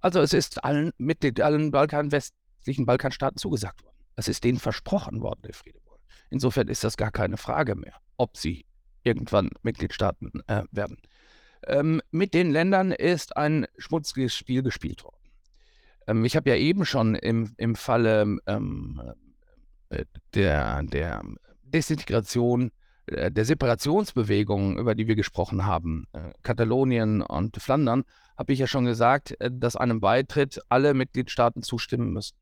Also es ist allen Mitglied, allen Balkan westlichen Balkanstaaten zugesagt worden. Es ist denen versprochen worden, der Friedeball. Insofern ist das gar keine Frage mehr, ob sie irgendwann Mitgliedstaaten äh, werden. Ähm, mit den Ländern ist ein schmutziges Spiel gespielt worden. Ähm, ich habe ja eben schon im, im Falle ähm, äh, der, der Desintegration der Separationsbewegung, über die wir gesprochen haben, äh, Katalonien und Flandern, habe ich ja schon gesagt, äh, dass einem Beitritt alle Mitgliedstaaten zustimmen müssen.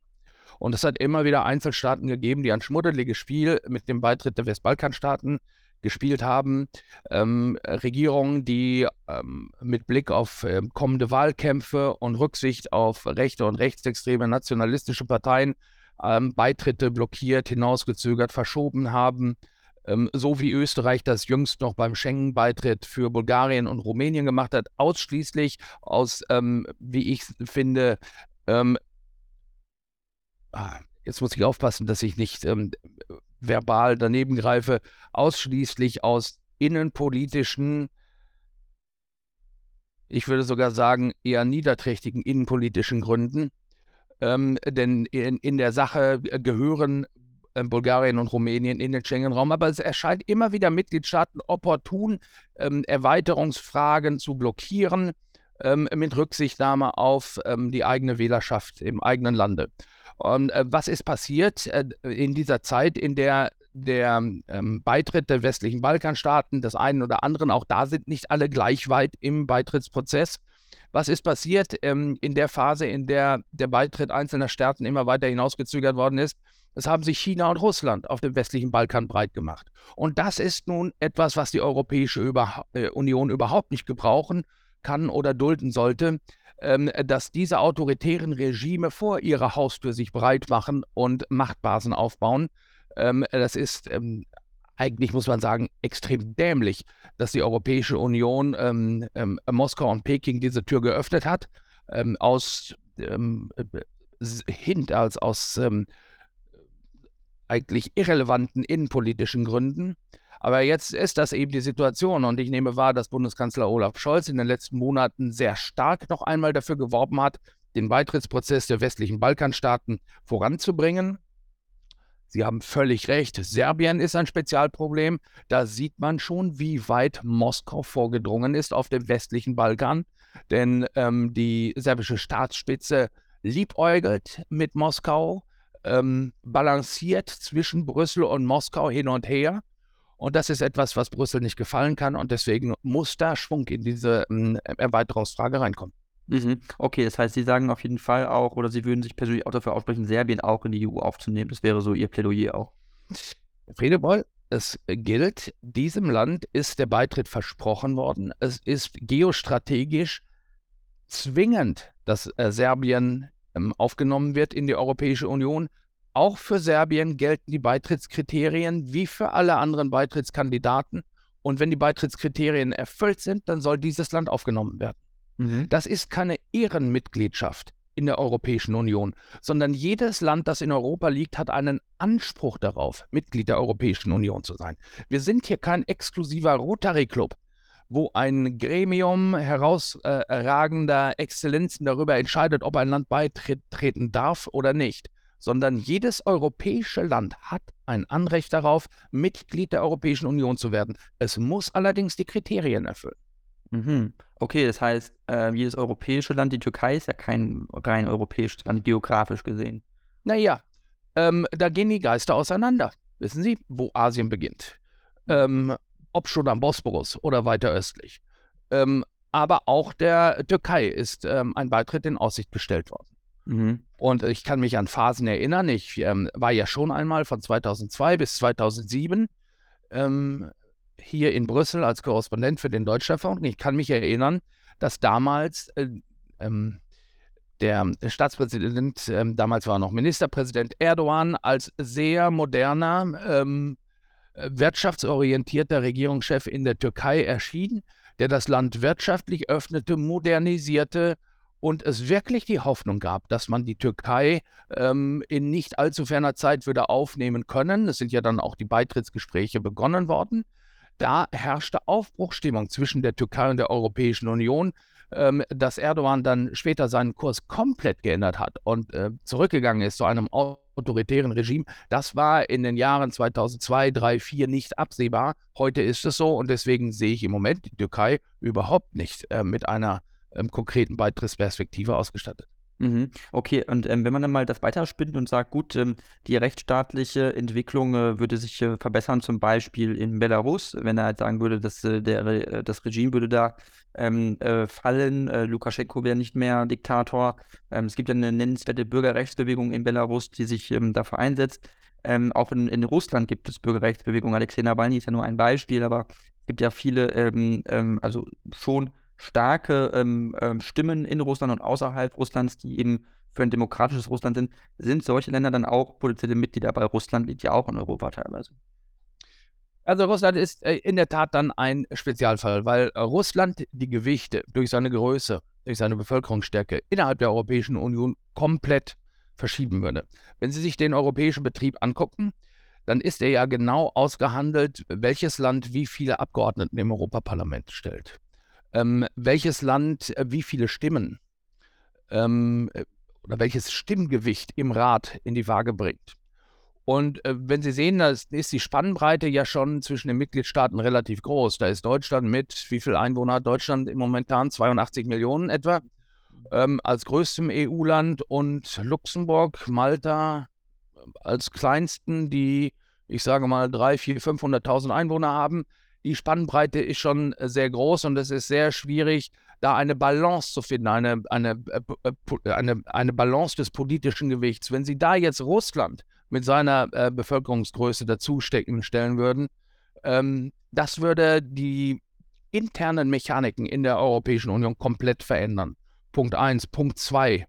Und es hat immer wieder Einzelstaaten gegeben, die ein schmuddeliges Spiel mit dem Beitritt der Westbalkanstaaten gespielt haben. Ähm, Regierungen, die ähm, mit Blick auf äh, kommende Wahlkämpfe und Rücksicht auf rechte und rechtsextreme nationalistische Parteien ähm, Beitritte blockiert, hinausgezögert, verschoben haben so wie Österreich das jüngst noch beim Schengen-Beitritt für Bulgarien und Rumänien gemacht hat, ausschließlich aus, ähm, wie ich finde, ähm, ah, jetzt muss ich aufpassen, dass ich nicht ähm, verbal daneben greife, ausschließlich aus innenpolitischen, ich würde sogar sagen, eher niederträchtigen innenpolitischen Gründen. Ähm, denn in, in, der Sache gehören äh, Bulgarien und Rumänien in den Schengen-Raum. Aber es erscheint immer wieder Mitgliedstaaten opportun, ähm, Erweiterungsfragen zu blockieren, ähm, mit Rücksichtnahme auf ähm, die eigene Wählerschaft im eigenen Lande. Und äh, was ist passiert äh, in dieser Zeit, in der der ähm, Beitritt der westlichen Balkanstaaten, des einen oder anderen, auch da sind nicht alle gleich weit im Beitrittsprozess. Was ist passiert ähm, in der Phase, in der der Beitritt einzelner Staaten immer weiter hinausgezögert worden ist? Es haben sich China und Russland auf dem westlichen Balkan breit gemacht. Und das ist nun etwas, was die Europäische Über äh, Union überhaupt nicht gebrauchen kann oder dulden sollte, ähm, dass diese autoritären Regime vor ihrer Haustür sich breit machen und Machtbasen aufbauen. Ähm, das ist ähm, eigentlich, muss man sagen, extrem dämlich, dass die Europäische Union ähm, ähm, Moskau und Peking diese Tür geöffnet hat, ähm, aus ähm, Hint, als aus eigentlich irrelevanten innenpolitischen Gründen. Aber jetzt ist das eben die Situation und ich nehme wahr, dass Bundeskanzler Olaf Scholz in den letzten Monaten sehr stark noch einmal dafür geworben hat, den Beitrittsprozess der westlichen Balkanstaaten voranzubringen. Sie haben völlig recht, Serbien ist ein Spezialproblem. Da sieht man schon, wie weit Moskau vorgedrungen ist auf dem westlichen Balkan. Denn ähm, die serbische Staatsspitze liebäugelt mit Moskau, ähm, balanciert zwischen Brüssel und Moskau hin und her. Und das ist etwas, was Brüssel nicht gefallen kann. Und deswegen muss da Schwung in diese ähm, Erweiterungsfrage reinkommen. Mhm. Okay, das heißt, Sie sagen auf jeden Fall auch, oder Sie würden sich persönlich auch dafür aussprechen, Serbien auch in die EU aufzunehmen. Das wäre so Ihr Plädoyer auch. Friedeboll, es gilt, diesem Land ist der Beitritt versprochen worden. Es ist geostrategisch zwingend, dass äh, Serbien aufgenommen wird in die Europäische Union. Auch für Serbien gelten die Beitrittskriterien wie für alle anderen Beitrittskandidaten. Und wenn die Beitrittskriterien erfüllt sind, dann soll dieses Land aufgenommen werden. Mhm. Das ist keine Ehrenmitgliedschaft in der Europäischen Union, sondern jedes Land, das in Europa liegt, hat einen Anspruch darauf, Mitglied der Europäischen Union zu sein. Wir sind hier kein exklusiver Rotary Club, wo ein Gremium herausragender Exzellenzen darüber entscheidet, ob ein Land beitreten darf oder nicht, sondern jedes europäische Land hat ein Anrecht darauf, Mitglied der Europäischen Union zu werden. Es muss allerdings die Kriterien erfüllen. Mhm. Okay, das heißt, äh, jedes europäische Land, die Türkei ist ja kein rein europäisches Land, geografisch gesehen. Naja, ähm, da gehen die Geister auseinander. Wissen Sie, wo Asien beginnt? Ähm, ob schon am Bosporus oder weiter östlich. Ähm, aber auch der Türkei ist ähm, ein Beitritt in Aussicht gestellt worden. Mhm. Und ich kann mich an Phasen erinnern. Ich ähm, war ja schon einmal von 2002 bis 2007 ähm, hier in Brüssel als Korrespondent für den Deutschlandfunk. Ich kann mich erinnern, dass damals äh, ähm, der Staatspräsident, äh, damals war noch Ministerpräsident Erdogan, als sehr moderner, ähm, wirtschaftsorientierter Regierungschef in der Türkei erschien, der das Land wirtschaftlich öffnete, modernisierte und es wirklich die Hoffnung gab, dass man die Türkei ähm, in nicht allzu ferner Zeit würde aufnehmen können. Es sind ja dann auch die Beitrittsgespräche begonnen worden da herrschte Aufbruchstimmung zwischen der Türkei und der Europäischen Union, ähm, dass Erdogan dann später seinen Kurs komplett geändert hat und äh, zurückgegangen ist zu einem autoritären Regime. Das war in den Jahren 2002, 3, 4 nicht absehbar. Heute ist es so und deswegen sehe ich im Moment die Türkei überhaupt nicht äh, mit einer ähm, konkreten Beitrittsperspektive ausgestattet. Mhm. Okay, und ähm, wenn man dann mal das weiterspinnt und sagt, gut, ähm, die rechtsstaatliche Entwicklung äh, würde sich äh, verbessern, zum Beispiel in Belarus, wenn er halt sagen würde, dass äh, der, äh, das Regime würde da ähm, äh, fallen, äh, Lukaschenko wäre nicht mehr Diktator. Ähm, es gibt ja eine nennenswerte Bürgerrechtsbewegung in Belarus, die sich ähm, dafür einsetzt. Ähm, auch in, in, Russland gibt es Bürgerrechtsbewegungen. Alexei Nawalny ist ja nur ein Beispiel, aber es gibt ja viele, also schon starke ähm, ähm, Stimmen in Russland und außerhalb Russlands, die eben für ein demokratisches Russland sind, sind solche Länder dann auch potenzielle Mitglieder, weil Russland liegt ja auch in Europa teilweise. Also Russland ist äh, in der Tat dann ein Spezialfall, weil Russland die Gewichte durch seine Größe, durch seine Bevölkerungsstärke innerhalb der Europäischen Union komplett verschieben würde. Wenn Sie sich den europäischen Betrieb angucken, dann ist er ja genau ausgehandelt, welches Land wie viele Abgeordneten im Europaparlament stellt ähm, welches Land äh, wie viele Stimmen ähm, äh, oder welches Stimmgewicht im Rat in die Waage bringt. Und äh, wenn Sie sehen, da ist, die Spannbreite ja schon zwischen den Mitgliedstaaten relativ groß. Da ist Deutschland mit, wie viele Einwohner hat Deutschland im Momentan? 82 Millionen etwa. Ähm, als größtem EU-Land und Luxemburg, Malta äh, als kleinsten, die, ich sage mal, 300.000, 400.000, 500.000 Einwohner haben die Spannbreite ist schon äh, sehr groß und es ist sehr schwierig, da eine Balance zu finden, eine, eine, äh, äh, eine, eine Balance des politischen Gewichts. Wenn Sie da jetzt Russland mit seiner äh, Bevölkerungsgröße dazustecken stellen würden, ähm, das würde die internen Mechaniken in der Europäischen Union komplett verändern. Punkt 1. Punkt 2.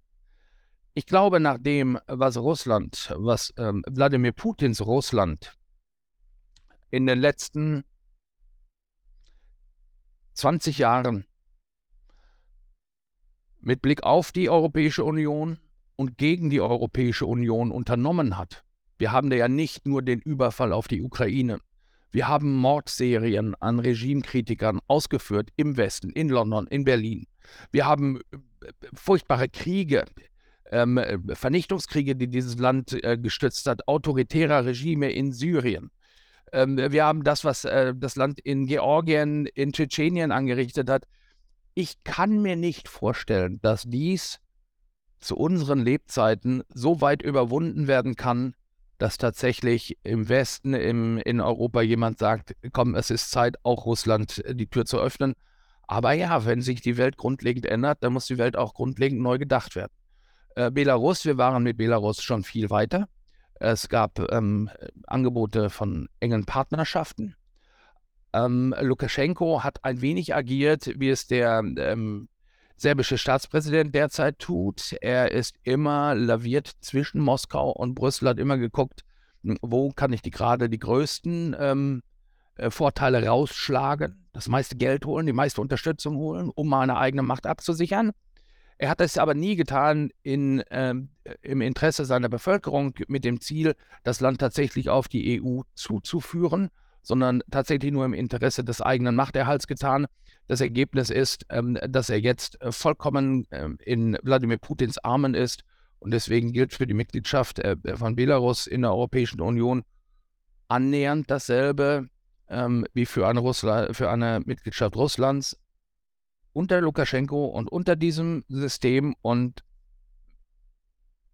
ich glaube, nach dem, was Russland, was ähm, Wladimir Putins Russland in den letzten 20 Jahren mit Blick auf die Europäische Union und gegen die Europäische Union unternommen hat. Wir haben da ja nicht nur den Überfall auf die Ukraine. Wir haben Mordserien an Regimekritikern ausgeführt im Westen, in London, in Berlin. Wir haben äh, furchtbare Kriege ähm, äh, Vernichtungskriege, die dieses Land äh, gestützt hat, autoritärer Regime in Syrien. Ähm, wir haben das, was äh, das Land in Georgien, in Tschetschenien angerichtet hat. Ich kann mir nicht vorstellen, dass dies zu unseren Lebzeiten so weit überwunden werden kann, dass tatsächlich im Westen, im, in Europa jemand sagt, komm, es ist Zeit, auch Russland äh, die Tür zu öffnen. Aber ja, wenn sich die Welt grundlegend ändert, dann muss die Welt auch grundlegend neu gedacht werden. Äh, Belarus, wir waren mit Belarus schon viel weiter. Es gab ähm, Angebote von engen Partnerschaften. Ähm, Lukaschenko hat ein wenig agiert, wie es der ähm, serbische Staatspräsident derzeit tut. Er ist immer laviert zwischen Moskau und Brüssel, hat immer geguckt, hm, wo kann ich die gerade die größten ähm, äh, Vorteile rausschlagen, das meiste Geld holen, die meiste Unterstützung holen, um meine eigene Macht abzusichern. Er hat das aber nie getan in, ähm, im Interesse seiner Bevölkerung mit dem Ziel, das Land tatsächlich auf die EU zuzuführen, sondern tatsächlich nur im Interesse des eigenen Machterhalts getan. Das Ergebnis ist, ähm, dass er jetzt äh, vollkommen ähm, in Wladimir Putins Armen ist und deswegen gilt für die Mitgliedschaft äh, von Belarus in der Europäischen Union annähernd dasselbe ähm, wie für eine, Russla für eine Mitgliedschaft Russlands unter Lukaschenko und unter diesem System und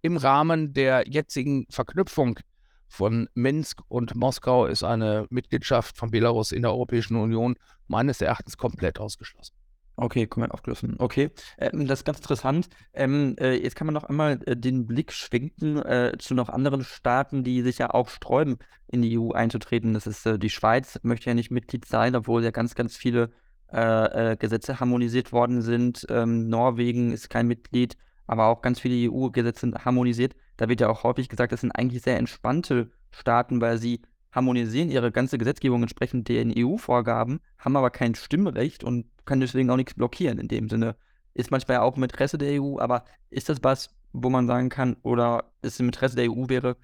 im Rahmen der jetzigen Verknüpfung von Minsk und Moskau ist eine Mitgliedschaft von Belarus in der Europäischen Union meines Erachtens komplett ausgeschlossen. Okay, komplett aufgeschlossen. Okay, ähm, das ist ganz interessant. Ähm, äh, jetzt kann man noch einmal äh, den Blick schwenken äh, zu noch anderen Staaten, die sich ja auch sträuben, in die EU einzutreten. Das ist äh, die Schweiz, möchte ja nicht Mitglied sein, obwohl ja ganz, ganz viele äh, äh, Gesetze harmonisiert worden sind. Ähm, Norwegen ist kein Mitglied, aber auch ganz viele EU-Gesetze sind harmonisiert. Da wird ja auch häufig gesagt, das sind eigentlich sehr entspannte Staaten, weil sie harmonisieren ihre ganze Gesetzgebung entsprechend den EU-Vorgaben, haben aber kein Stimmrecht und können deswegen auch nichts blockieren in dem Sinne. Ist manchmal ja auch im Interesse der EU, aber ist das was, wo man sagen kann, oder ist im Interesse der EU wäre,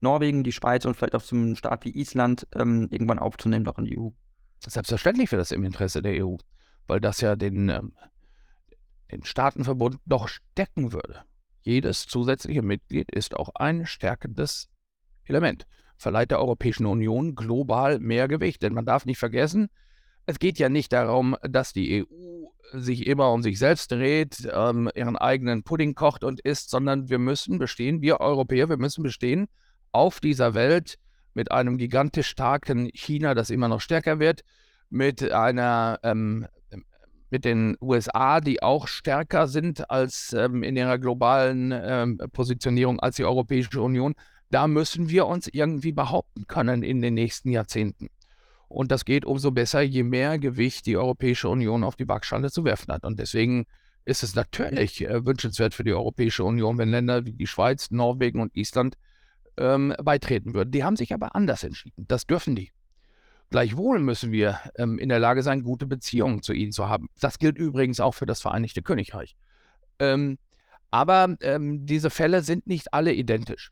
Norwegen, die Schweiz und vielleicht auch zum Staat wie Island ähm, irgendwann aufzunehmen, doch in die EU? Selbstverständlich wäre das im Interesse der EU, weil das ja den, ähm, den Staatenverbund noch stärken würde. Jedes zusätzliche Mitglied ist auch ein stärkendes Element, verleiht der Europäischen Union global mehr Gewicht. Denn man darf nicht vergessen, es geht ja nicht darum, dass die EU sich immer um sich selbst dreht, ähm, ihren eigenen Pudding kocht und isst, sondern wir müssen bestehen, wir Europäer, wir müssen bestehen auf dieser Welt mit einem gigantisch starken China, das immer noch stärker wird, mit einer ähm, mit den USA, die auch stärker sind als ähm, in ihrer globalen ähm, Positionierung als die Europäische Union. Da müssen wir uns irgendwie behaupten können in den nächsten Jahrzehnten. Und das geht umso besser, je mehr Gewicht die Europäische Union auf die Waagschale zu werfen hat. Und deswegen ist es natürlich äh, wünschenswert für die Europäische Union, wenn Länder wie die Schweiz, Norwegen und Island ähm, beitreten würden. Die haben sich aber anders entschieden. Das dürfen die. Gleichwohl müssen wir ähm, in der Lage sein, gute Beziehungen zu ihnen zu haben. Das gilt übrigens auch für das Vereinigte Königreich. Ähm, aber ähm, diese Fälle sind nicht alle identisch.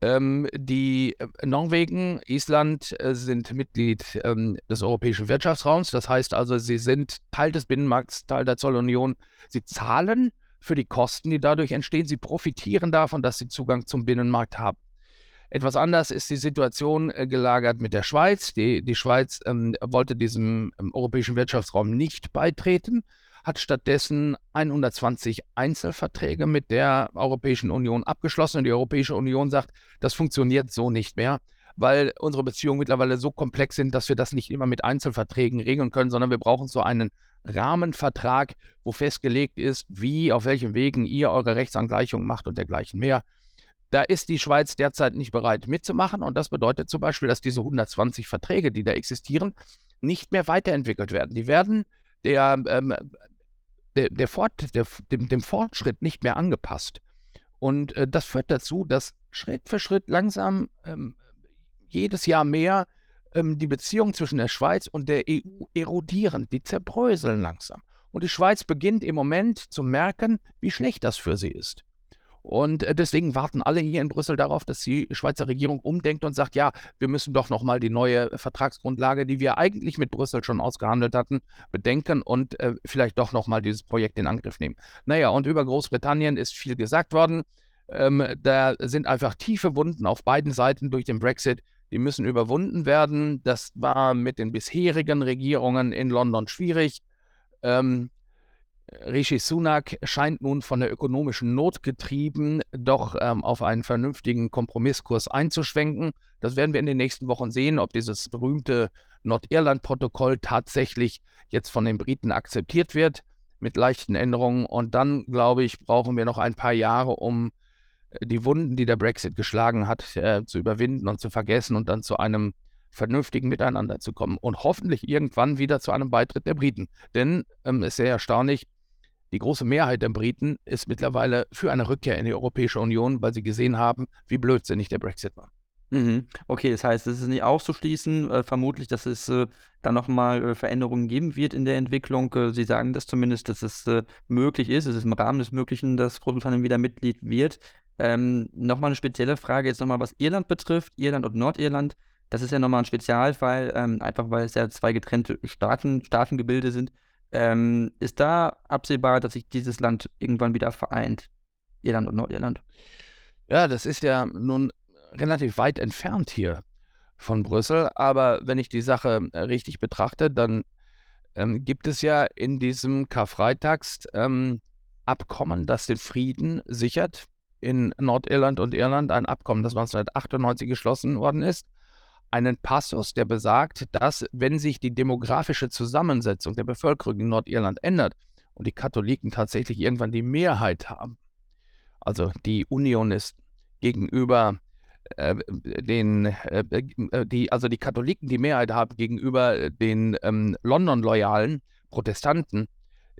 Ähm, die äh, Norwegen, Island äh, sind Mitglied ähm, des Europäischen Wirtschaftsraums. Das heißt also, sie sind Teil des Binnenmarkts, Teil der Zollunion. Sie zahlen für die Kosten, die dadurch entstehen. Sie profitieren davon, dass sie Zugang zum Binnenmarkt haben. Etwas anders ist die Situation äh, gelagert mit der Schweiz. Die, die Schweiz ähm, wollte diesem ähm, europäischen Wirtschaftsraum nicht beitreten, hat stattdessen 120 Einzelverträge mit der Europäischen Union abgeschlossen. Und die Europäische Union sagt, das funktioniert so nicht mehr, weil unsere Beziehungen mittlerweile so komplex sind, dass wir das nicht immer mit Einzelverträgen regeln können, sondern wir brauchen so einen Rahmenvertrag, wo festgelegt ist, wie, auf welchen Wegen ihr eure Rechtsangleichung macht und dergleichen mehr. Da ist die Schweiz derzeit nicht bereit mitzumachen und das bedeutet zum Beispiel, dass diese 120 Verträge, die da existieren, nicht mehr weiterentwickelt werden. Die werden der, ähm, der, der Fort, der, dem, dem, Fortschritt nicht mehr angepasst. Und äh, das führt dazu, dass Schritt für Schritt langsam ähm, jedes Jahr mehr ähm, die Beziehungen zwischen der Schweiz und der EU erodieren, die zerbröseln langsam. Und die Schweiz beginnt im Moment zu merken, wie schlecht das für sie ist. Und äh, deswegen warten alle hier in Brüssel darauf, dass die Schweizer Regierung umdenkt und sagt, ja, wir müssen doch nochmal die neue Vertragsgrundlage, die wir eigentlich mit Brüssel schon ausgehandelt hatten, bedenken und äh, vielleicht doch nochmal dieses Projekt in Angriff nehmen. Naja, und über Großbritannien ist viel gesagt worden. Ähm, da sind einfach tiefe Wunden auf beiden Seiten durch den Brexit. Die müssen überwunden werden. Das war mit den bisherigen Regierungen in London schwierig. Ähm, Rishi Sunak scheint nun von der ökonomischen Not getrieben, doch ähm, auf einen vernünftigen Kompromisskurs einzuschwenken. Das werden wir in den nächsten Wochen sehen, ob dieses berühmte Nordirland-Protokoll tatsächlich jetzt von den Briten akzeptiert wird, mit leichten Änderungen. Und dann, glaube ich, brauchen wir noch ein paar Jahre, um äh, die Wunden, die der Brexit geschlagen hat, äh, zu überwinden und zu vergessen und dann zu einem vernünftigen Miteinander zu kommen und hoffentlich irgendwann wieder zu einem Beitritt der Briten. Denn ähm, es ist sehr erstaunlich, die große Mehrheit der Briten ist mittlerweile für eine Rückkehr in die Europäische Union, weil sie gesehen haben, wie blödsinnig der Brexit war. Mhm. Okay, das heißt, es ist nicht auszuschließen, äh, vermutlich, dass es äh, da nochmal äh, Veränderungen geben wird in der Entwicklung. Äh, Sie sagen das zumindest, dass es äh, möglich ist, es ist im Rahmen des Möglichen, dass Großbritannien wieder Mitglied wird. Ähm, nochmal eine spezielle Frage jetzt nochmal, was Irland betrifft, Irland und Nordirland. Das ist ja nochmal ein Spezialfall, ähm, einfach weil es ja zwei getrennte Staaten, Staatengebilde sind. Ähm, ist da absehbar, dass sich dieses Land irgendwann wieder vereint? Irland und Nordirland? Ja, das ist ja nun relativ weit entfernt hier von Brüssel, aber wenn ich die Sache äh, richtig betrachte, dann ähm, gibt es ja in diesem Karfreitagsabkommen, ähm, das den Frieden sichert in Nordirland und Irland, ein Abkommen, das 1998 geschlossen worden ist, einen Passus, der besagt, dass wenn sich die demografische Zusammensetzung der Bevölkerung in Nordirland ändert und die Katholiken tatsächlich irgendwann die Mehrheit haben, also die Unionisten gegenüber äh, den, äh, äh die, also die Katholiken die Mehrheit haben gegenüber den ähm, London-loyalen Protestanten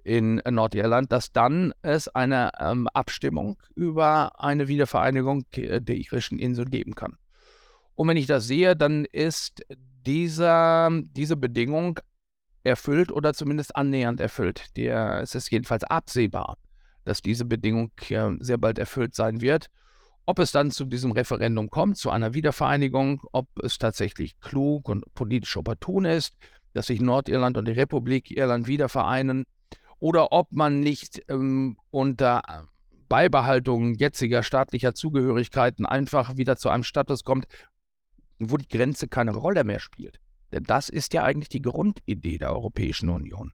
in Nordirland, dass dann es eine ähm, Abstimmung über eine Wiedervereinigung der irischen Insel geben kann. Und wenn ich das sehe, dann ist dieser, diese Bedingung erfüllt oder zumindest annähernd erfüllt. Der, es ist jedenfalls absehbar, dass diese Bedingung äh, sehr bald erfüllt sein wird. Ob es dann zu diesem Referendum kommt, zu einer Wiedervereinigung, ob es tatsächlich klug und politisch opportun ist, dass sich Nordirland und die Republik Irland wieder vereinen, oder ob man nicht ähm, unter Beibehaltung jetziger staatlicher Zugehörigkeiten einfach wieder zu einem Status kommt, wo die Grenze keine Rolle mehr spielt. Denn das ist ja eigentlich die Grundidee der Europäischen Union.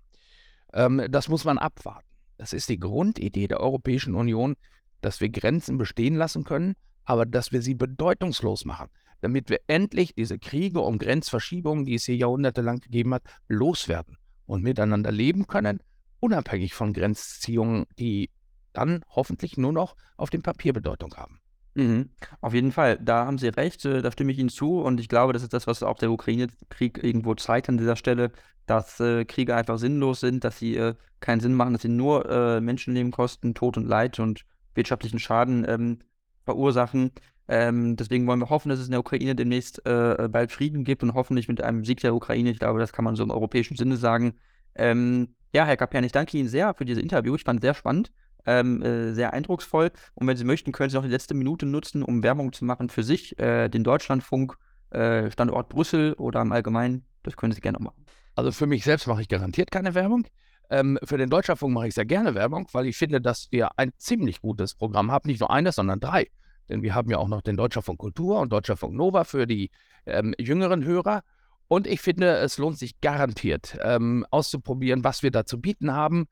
Ähm, das muss man abwarten. Das ist die Grundidee der Europäischen Union, dass wir Grenzen bestehen lassen können, aber dass wir sie bedeutungslos machen, damit wir endlich diese Kriege um Grenzverschiebungen, die es hier jahrhundertelang gegeben hat, loswerden und miteinander leben können, unabhängig von Grenzziehungen, die dann hoffentlich nur noch auf dem Papier Bedeutung haben. Mhm. Auf jeden Fall, da haben Sie recht, äh, da stimme ich Ihnen zu und ich glaube, das ist das, was auch der Ukraine-Krieg irgendwo zeigt an dieser Stelle, dass äh, Kriege einfach sinnlos sind, dass sie äh, keinen Sinn machen, dass sie nur äh, Menschenleben kosten, Tod und Leid und wirtschaftlichen Schaden ähm, verursachen. Ähm, deswegen wollen wir hoffen, dass es in der Ukraine demnächst äh, bald Frieden gibt und hoffentlich mit einem Sieg der Ukraine. Ich glaube, das kann man so im europäischen Sinne sagen. Ähm, ja, Herr Kapian, ich danke Ihnen sehr für dieses Interview. Ich fand es sehr spannend ähm, äh, sehr eindrucksvoll. Und wenn Sie möchten, können Sie noch die letzte Minute nutzen, um Werbung zu machen für sich, äh, den Deutschlandfunk, äh, Standort Brüssel oder im Allgemeinen. Das können Sie gerne machen. Also für mich selbst mache ich garantiert keine Werbung. Ähm, für den Deutschlandfunk mache ich sehr gerne Werbung, weil ich finde, dass wir ein ziemlich gutes Programm haben. Nicht nur eines, sondern drei. Denn wir haben ja auch noch den Deutschlandfunk Kultur und Deutschlandfunk Nova für die ähm, jüngeren Hörer. Und ich finde, es lohnt sich garantiert ähm, auszuprobieren, was wir da zu bieten haben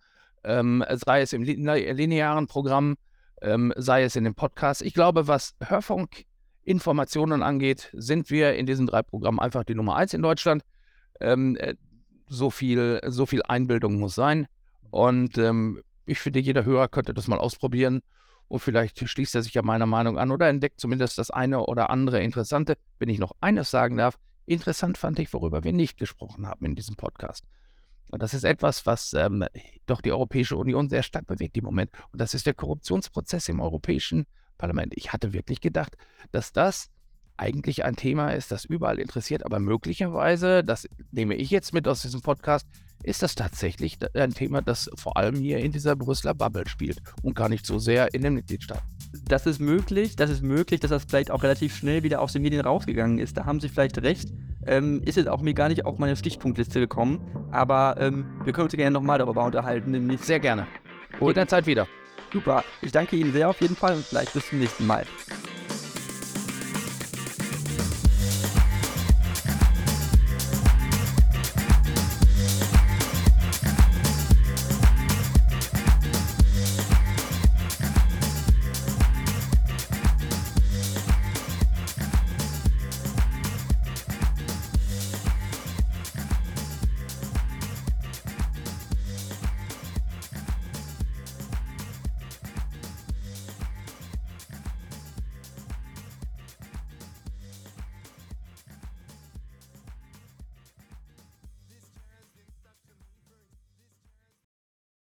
ähm, sei es im linearen Programm, ähm, sei es in dem Podcast. Ich glaube, was Hörfunkinformationen angeht, sind wir in diesen drei Programmen einfach die Nummer eins in Deutschland. Ähm, äh, so, viel, so viel Einbildung muss sein. Und ähm, ich finde, jeder Hörer könnte das mal ausprobieren. Und vielleicht schließt er sich ja meiner Meinung an oder entdeckt zumindest das eine oder andere Interessante. Wenn ich noch eines sagen darf, interessant fand ich, worüber wir nicht gesprochen haben in diesem Podcast. Und das ist etwas, was ähm, doch die Europäische Union sehr stark bewegt im Moment. Und das ist der Korruptionsprozess im europäischen Parlament. Ich hatte wirklich gedacht, dass das eigentlich ein Thema ist, das überall interessiert, aber möglicherweise, das nehme ich jetzt mit aus diesem Podcast, ist das tatsächlich ein Thema, das vor allem hier in dieser Brüsseler Bubble spielt und gar nicht so sehr in den Mitgliedstaaten. Das ist möglich, das ist möglich, dass das vielleicht auch relativ schnell wieder aus den Medien rausgegangen ist. Da haben Sie vielleicht recht. Ähm, ist jetzt auch mir gar nicht auf meine Stichpunktliste gekommen, aber ähm, wir können uns gerne nochmal darüber unterhalten. Nämlich Sehr gerne. Und in der Zeit wieder. Super. Ich danke Ihnen sehr auf jeden Fall und vielleicht bis zum nächsten Mal.